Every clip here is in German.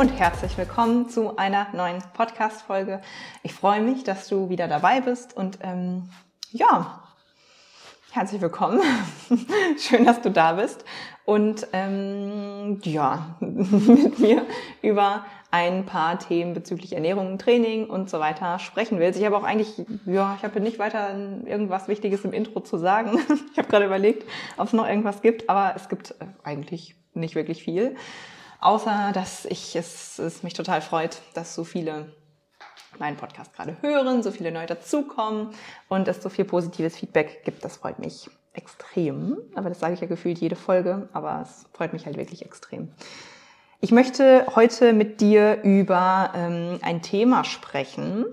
Und herzlich willkommen zu einer neuen Podcast-Folge. Ich freue mich, dass du wieder dabei bist und ähm, ja, herzlich willkommen. Schön, dass du da bist und ähm, ja, mit mir über ein paar Themen bezüglich Ernährung, Training und so weiter sprechen willst. Ich habe auch eigentlich, ja, ich habe nicht weiter irgendwas Wichtiges im Intro zu sagen. Ich habe gerade überlegt, ob es noch irgendwas gibt, aber es gibt äh, eigentlich nicht wirklich viel. Außer, dass ich es, es mich total freut, dass so viele meinen Podcast gerade hören, so viele neu dazukommen und es so viel positives Feedback gibt. Das freut mich extrem. Aber das sage ich ja gefühlt jede Folge, aber es freut mich halt wirklich extrem. Ich möchte heute mit dir über ähm, ein Thema sprechen,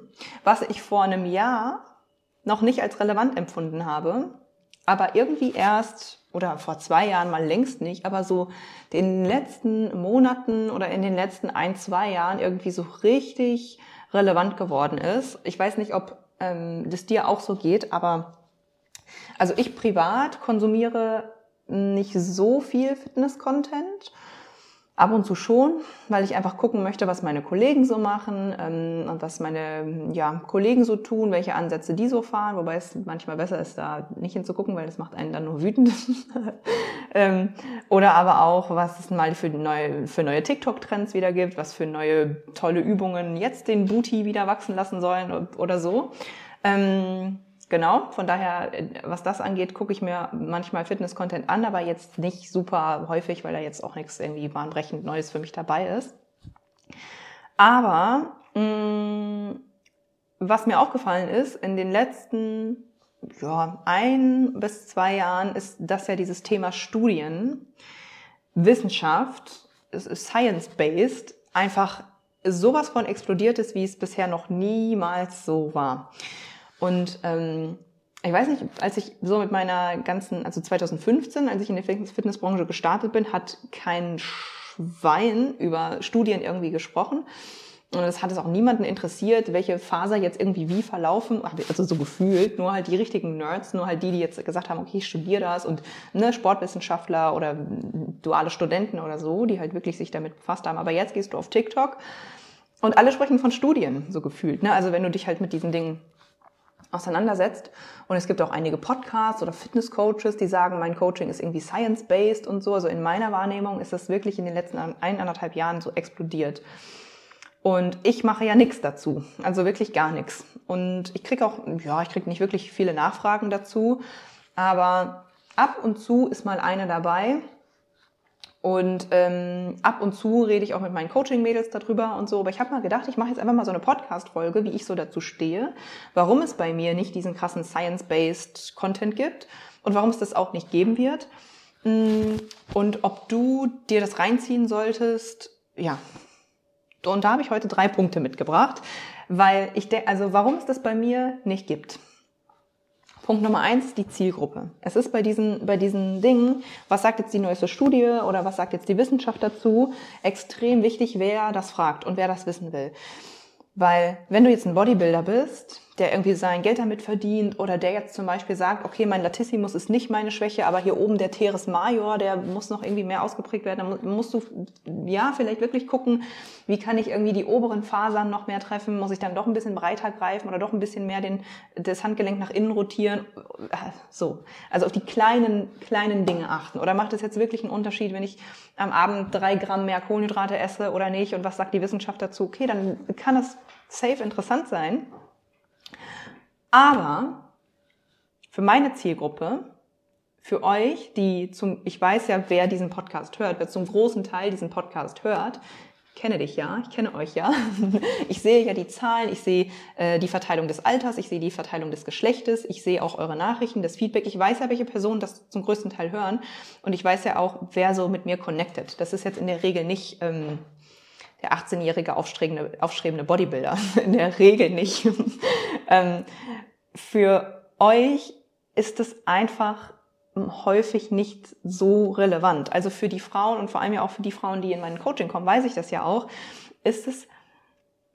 was ich vor einem Jahr noch nicht als relevant empfunden habe, aber irgendwie erst oder vor zwei Jahren mal längst nicht, aber so den letzten Monaten oder in den letzten ein, zwei Jahren irgendwie so richtig relevant geworden ist. Ich weiß nicht, ob ähm, das dir auch so geht, aber also ich privat konsumiere nicht so viel Fitness-Content Ab und zu schon, weil ich einfach gucken möchte, was meine Kollegen so machen ähm, und was meine ja, Kollegen so tun, welche Ansätze die so fahren, wobei es manchmal besser ist, da nicht hinzugucken, weil das macht einen dann nur wütend. ähm, oder aber auch, was es mal für neue, für neue TikTok-Trends wieder gibt, was für neue tolle Übungen jetzt den Booty wieder wachsen lassen sollen oder so. Ähm, Genau, von daher, äh, was das angeht, gucke ich mir manchmal Fitness-Content an, aber jetzt nicht super häufig, weil da jetzt auch nichts irgendwie bahnbrechend Neues für mich dabei ist. Aber mh, mm, was mir aufgefallen ist, in den letzten ja, ein bis zwei Jahren ist das ja dieses Thema Studien, Wissenschaft, Science-based, einfach sowas von explodiert ist, wie es bisher noch niemals so war. Und ähm, ich weiß nicht, als ich so mit meiner ganzen, also 2015, als ich in der Fitnessbranche gestartet bin, hat kein Schwein über Studien irgendwie gesprochen. Und es hat es auch niemanden interessiert, welche Faser jetzt irgendwie wie verlaufen. Also so gefühlt, nur halt die richtigen Nerds, nur halt die, die jetzt gesagt haben, okay, ich studiere das und ne, Sportwissenschaftler oder duale Studenten oder so, die halt wirklich sich damit befasst haben. Aber jetzt gehst du auf TikTok und alle sprechen von Studien, so gefühlt. Ne? Also wenn du dich halt mit diesen Dingen auseinandersetzt. Und es gibt auch einige Podcasts oder Fitness-Coaches, die sagen, mein Coaching ist irgendwie science-based und so. Also in meiner Wahrnehmung ist das wirklich in den letzten eineinhalb Jahren so explodiert. Und ich mache ja nichts dazu, also wirklich gar nichts. Und ich kriege auch, ja, ich kriege nicht wirklich viele Nachfragen dazu, aber ab und zu ist mal eine dabei, und ähm, ab und zu rede ich auch mit meinen Coaching-Mädels darüber und so. Aber ich habe mal gedacht, ich mache jetzt einfach mal so eine Podcast-Folge, wie ich so dazu stehe, warum es bei mir nicht diesen krassen Science-Based Content gibt und warum es das auch nicht geben wird. Mm, und ob du dir das reinziehen solltest, ja. Und da habe ich heute drei Punkte mitgebracht, weil ich denke, also warum es das bei mir nicht gibt. Punkt Nummer eins die Zielgruppe. Es ist bei diesen, bei diesen Dingen, was sagt jetzt die neueste Studie oder was sagt jetzt die Wissenschaft dazu, extrem wichtig, wer das fragt und wer das wissen will. Weil wenn du jetzt ein Bodybuilder bist, der irgendwie sein Geld damit verdient oder der jetzt zum Beispiel sagt, okay, mein Latissimus ist nicht meine Schwäche, aber hier oben der Teres Major, der muss noch irgendwie mehr ausgeprägt werden. Dann musst du, ja, vielleicht wirklich gucken, wie kann ich irgendwie die oberen Fasern noch mehr treffen? Muss ich dann doch ein bisschen breiter greifen oder doch ein bisschen mehr den, das Handgelenk nach innen rotieren? So. Also auf die kleinen, kleinen Dinge achten. Oder macht es jetzt wirklich einen Unterschied, wenn ich am Abend drei Gramm mehr Kohlenhydrate esse oder nicht? Und was sagt die Wissenschaft dazu? Okay, dann kann das safe interessant sein. Aber für meine Zielgruppe, für euch, die zum, ich weiß ja, wer diesen Podcast hört, wer zum großen Teil diesen Podcast hört, kenne dich ja, ich kenne euch ja. Ich sehe ja die Zahlen, ich sehe äh, die Verteilung des Alters, ich sehe die Verteilung des Geschlechtes, ich sehe auch eure Nachrichten, das Feedback. Ich weiß ja, welche Personen das zum größten Teil hören und ich weiß ja auch, wer so mit mir connected. Das ist jetzt in der Regel nicht ähm, der 18-jährige aufstrebende, aufstrebende Bodybuilder. In der Regel nicht. ähm, für euch ist es einfach häufig nicht so relevant. Also für die Frauen und vor allem ja auch für die Frauen, die in meinen Coaching kommen, weiß ich das ja auch, ist es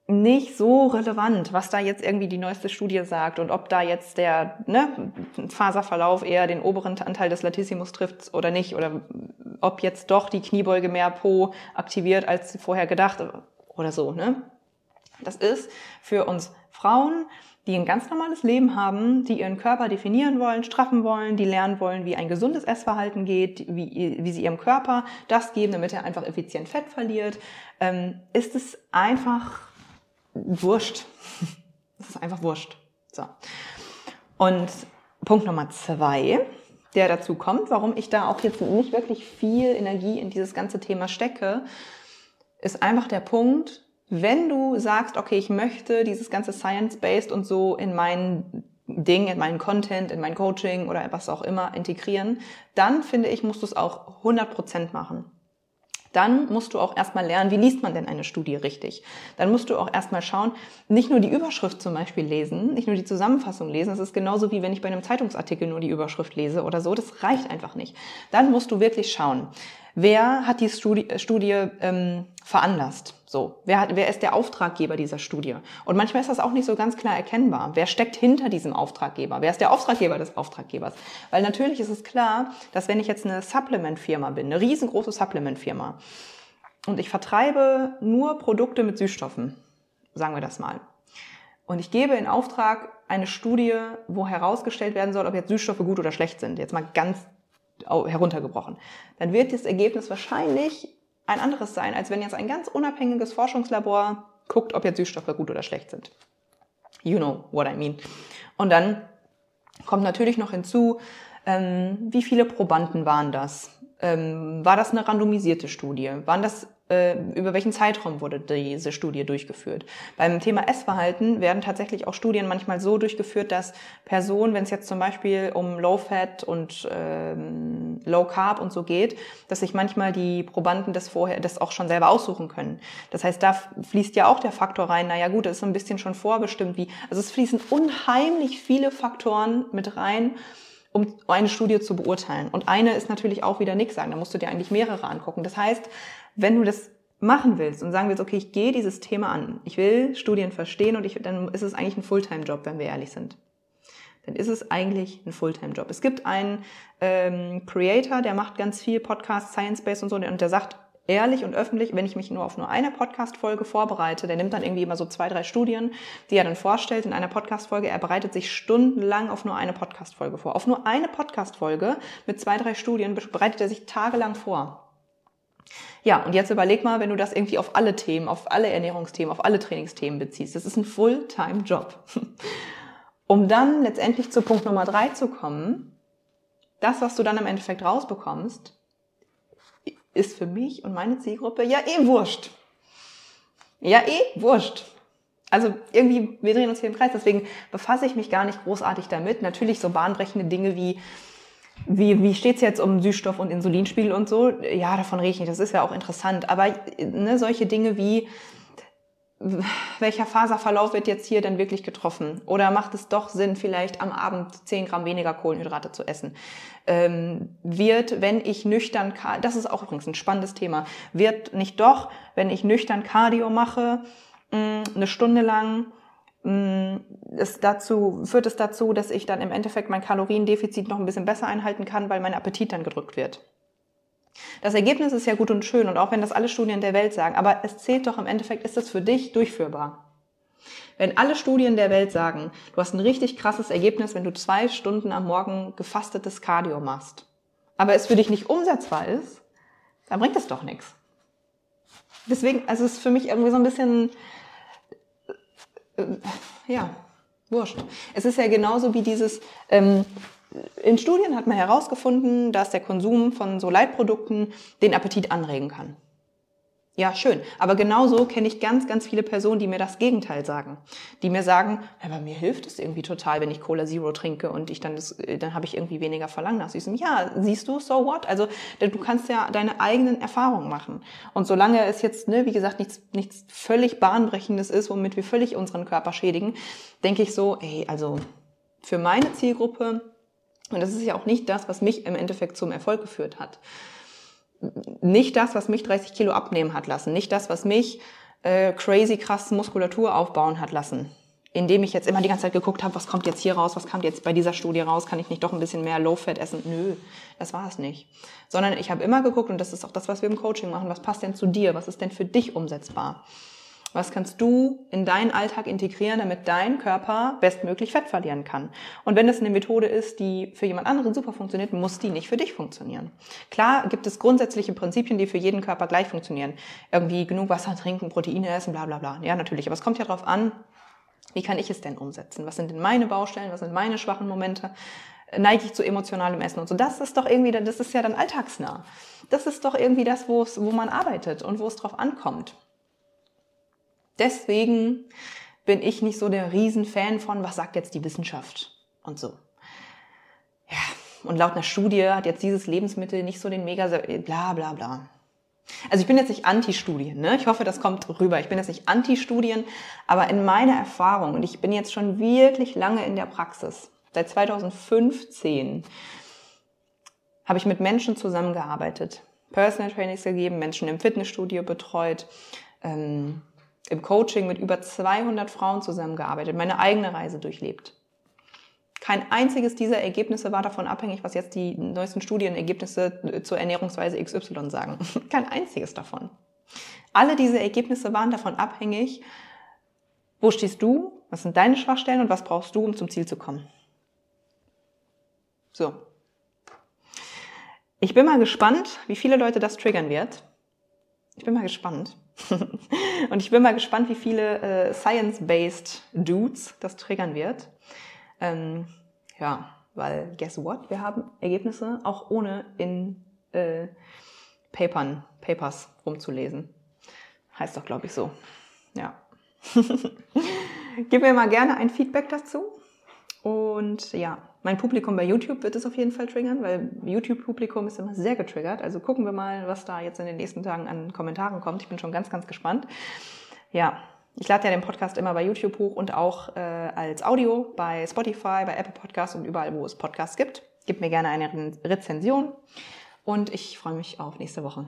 nicht so relevant, was da jetzt irgendwie die neueste Studie sagt und ob da jetzt der ne, Faserverlauf eher den oberen Anteil des Latissimus trifft oder nicht oder ob jetzt doch die Kniebeuge mehr Po aktiviert als vorher gedacht oder so. Ne? Das ist für uns Frauen, die ein ganz normales Leben haben, die ihren Körper definieren wollen, straffen wollen, die lernen wollen, wie ein gesundes Essverhalten geht, wie, wie sie ihrem Körper das geben, damit er einfach effizient Fett verliert, ähm, ist es einfach wurscht. Das ist einfach wurscht. So. Und Punkt Nummer zwei, der dazu kommt, warum ich da auch jetzt nicht wirklich viel Energie in dieses ganze Thema stecke, ist einfach der Punkt, wenn du sagst, okay, ich möchte dieses ganze Science-Based und so in mein Ding, in meinen Content, in mein Coaching oder was auch immer integrieren, dann finde ich, musst du es auch 100% machen dann musst du auch erstmal lernen, wie liest man denn eine Studie richtig. Dann musst du auch erstmal schauen, nicht nur die Überschrift zum Beispiel lesen, nicht nur die Zusammenfassung lesen. Das ist genauso wie wenn ich bei einem Zeitungsartikel nur die Überschrift lese oder so. Das reicht einfach nicht. Dann musst du wirklich schauen, wer hat die Studie, Studie ähm, veranlasst? So, wer, hat, wer ist der Auftraggeber dieser Studie? Und manchmal ist das auch nicht so ganz klar erkennbar. Wer steckt hinter diesem Auftraggeber? Wer ist der Auftraggeber des Auftraggebers? Weil natürlich ist es klar, dass wenn ich jetzt eine Supplement-Firma bin, eine riesengroße Supplement-Firma, und ich vertreibe nur Produkte mit Süßstoffen, sagen wir das mal, und ich gebe in Auftrag eine Studie, wo herausgestellt werden soll, ob jetzt Süßstoffe gut oder schlecht sind, jetzt mal ganz heruntergebrochen, dann wird das Ergebnis wahrscheinlich ein anderes sein, als wenn jetzt ein ganz unabhängiges Forschungslabor guckt, ob jetzt Süßstoffe gut oder schlecht sind. You know what I mean. Und dann kommt natürlich noch hinzu, ähm, wie viele Probanden waren das? Ähm, war das eine randomisierte Studie? Waren das äh, über welchen Zeitraum wurde diese Studie durchgeführt. Beim Thema Essverhalten werden tatsächlich auch Studien manchmal so durchgeführt, dass Personen, wenn es jetzt zum Beispiel um Low Fat und ähm, Low Carb und so geht, dass sich manchmal die Probanden das vorher, das auch schon selber aussuchen können. Das heißt, da fließt ja auch der Faktor rein, naja gut, das ist ein bisschen schon vorbestimmt, wie, also es fließen unheimlich viele Faktoren mit rein, um eine Studie zu beurteilen. Und eine ist natürlich auch wieder nichts sagen. Da musst du dir eigentlich mehrere angucken. Das heißt, wenn du das machen willst und sagen willst, okay, ich gehe dieses Thema an, ich will Studien verstehen und ich, dann ist es eigentlich ein Fulltime-Job, wenn wir ehrlich sind. Dann ist es eigentlich ein Fulltime-Job. Es gibt einen ähm, Creator, der macht ganz viel Podcast, Science-Based und so, und der sagt ehrlich und öffentlich, wenn ich mich nur auf nur eine Podcast-Folge vorbereite, der nimmt dann irgendwie immer so zwei, drei Studien, die er dann vorstellt in einer Podcast-Folge. Er bereitet sich stundenlang auf nur eine Podcast-Folge vor. Auf nur eine Podcast-Folge mit zwei, drei Studien bereitet er sich tagelang vor. Ja, und jetzt überleg mal, wenn du das irgendwie auf alle Themen, auf alle Ernährungsthemen, auf alle Trainingsthemen beziehst. Das ist ein Fulltime-Job. Um dann letztendlich zu Punkt Nummer drei zu kommen, das, was du dann im Endeffekt rausbekommst, ist für mich und meine Zielgruppe ja eh wurscht. Ja eh wurscht. Also irgendwie, wir drehen uns hier im Kreis, deswegen befasse ich mich gar nicht großartig damit. Natürlich so bahnbrechende Dinge wie wie, wie steht's jetzt um Süßstoff und Insulinspiegel und so? Ja, davon rede ich nicht. Das ist ja auch interessant. Aber ne, solche Dinge wie, welcher Faserverlauf wird jetzt hier denn wirklich getroffen? Oder macht es doch Sinn, vielleicht am Abend 10 Gramm weniger Kohlenhydrate zu essen? Ähm, wird, wenn ich nüchtern, das ist auch übrigens ein spannendes Thema, wird nicht doch, wenn ich nüchtern Cardio mache, eine Stunde lang, es dazu, führt es dazu, dass ich dann im Endeffekt mein Kaloriendefizit noch ein bisschen besser einhalten kann, weil mein Appetit dann gedrückt wird. Das Ergebnis ist ja gut und schön und auch wenn das alle Studien der Welt sagen, aber es zählt doch im Endeffekt, ist das für dich durchführbar. Wenn alle Studien der Welt sagen, du hast ein richtig krasses Ergebnis, wenn du zwei Stunden am Morgen gefastetes Cardio machst, aber es für dich nicht umsetzbar ist, dann bringt es doch nichts. Deswegen, also es ist für mich irgendwie so ein bisschen, äh, ja, wurscht. Es ist ja genauso wie dieses, ähm, in Studien hat man herausgefunden, dass der Konsum von so Leitprodukten den Appetit anregen kann. Ja, schön. Aber genauso kenne ich ganz, ganz viele Personen, die mir das Gegenteil sagen. Die mir sagen, ja, bei mir hilft es irgendwie total, wenn ich Cola Zero trinke und ich dann das, äh, dann habe ich irgendwie weniger Verlangen nach Süßem. Ja, siehst du, so what? Also du kannst ja deine eigenen Erfahrungen machen. Und solange es jetzt, ne, wie gesagt, nichts, nichts völlig bahnbrechendes ist, womit wir völlig unseren Körper schädigen, denke ich so, ey, also für meine Zielgruppe, und das ist ja auch nicht das, was mich im Endeffekt zum Erfolg geführt hat nicht das, was mich 30 Kilo abnehmen hat lassen, nicht das, was mich äh, crazy krass Muskulatur aufbauen hat lassen, indem ich jetzt immer die ganze Zeit geguckt habe, was kommt jetzt hier raus, was kommt jetzt bei dieser Studie raus, kann ich nicht doch ein bisschen mehr Low-Fat essen? Nö, das war es nicht. Sondern ich habe immer geguckt, und das ist auch das, was wir im Coaching machen, was passt denn zu dir, was ist denn für dich umsetzbar? Was kannst du in deinen Alltag integrieren, damit dein Körper bestmöglich Fett verlieren kann? Und wenn das eine Methode ist, die für jemand anderen super funktioniert, muss die nicht für dich funktionieren. Klar gibt es grundsätzliche Prinzipien, die für jeden Körper gleich funktionieren. Irgendwie genug Wasser trinken, Proteine essen, bla bla bla. Ja, natürlich. Aber es kommt ja darauf an, wie kann ich es denn umsetzen? Was sind denn meine Baustellen? Was sind meine schwachen Momente? Neige ich zu emotionalem Essen und so? Das ist doch irgendwie, das ist ja dann alltagsnah. Das ist doch irgendwie das, wo man arbeitet und wo es drauf ankommt. Deswegen bin ich nicht so der Riesenfan von, was sagt jetzt die Wissenschaft und so. Ja, und laut einer Studie hat jetzt dieses Lebensmittel nicht so den mega, bla bla bla. Also ich bin jetzt nicht Anti-Studien, ne? ich hoffe, das kommt rüber. Ich bin jetzt nicht Anti-Studien, aber in meiner Erfahrung, und ich bin jetzt schon wirklich lange in der Praxis, seit 2015 habe ich mit Menschen zusammengearbeitet, Personal Trainings gegeben, Menschen im Fitnessstudio betreut, ähm, im Coaching mit über 200 Frauen zusammengearbeitet, meine eigene Reise durchlebt. Kein einziges dieser Ergebnisse war davon abhängig, was jetzt die neuesten Studienergebnisse zur Ernährungsweise XY sagen. Kein einziges davon. Alle diese Ergebnisse waren davon abhängig, wo stehst du, was sind deine Schwachstellen und was brauchst du, um zum Ziel zu kommen. So. Ich bin mal gespannt, wie viele Leute das triggern wird. Ich bin mal gespannt. Und ich bin mal gespannt, wie viele äh, Science-based Dudes das triggern wird. Ähm, ja, weil guess what? Wir haben Ergebnisse auch ohne in äh, Papern, Papers rumzulesen. Heißt doch, glaube ich, so. Ja. Gib mir mal gerne ein Feedback dazu. Und ja, mein Publikum bei YouTube wird es auf jeden Fall triggern, weil YouTube-Publikum ist immer sehr getriggert. Also gucken wir mal, was da jetzt in den nächsten Tagen an Kommentaren kommt. Ich bin schon ganz, ganz gespannt. Ja, ich lade ja den Podcast immer bei YouTube hoch und auch äh, als Audio bei Spotify, bei Apple Podcasts und überall, wo es Podcasts gibt. Gib mir gerne eine Rezension und ich freue mich auf nächste Woche.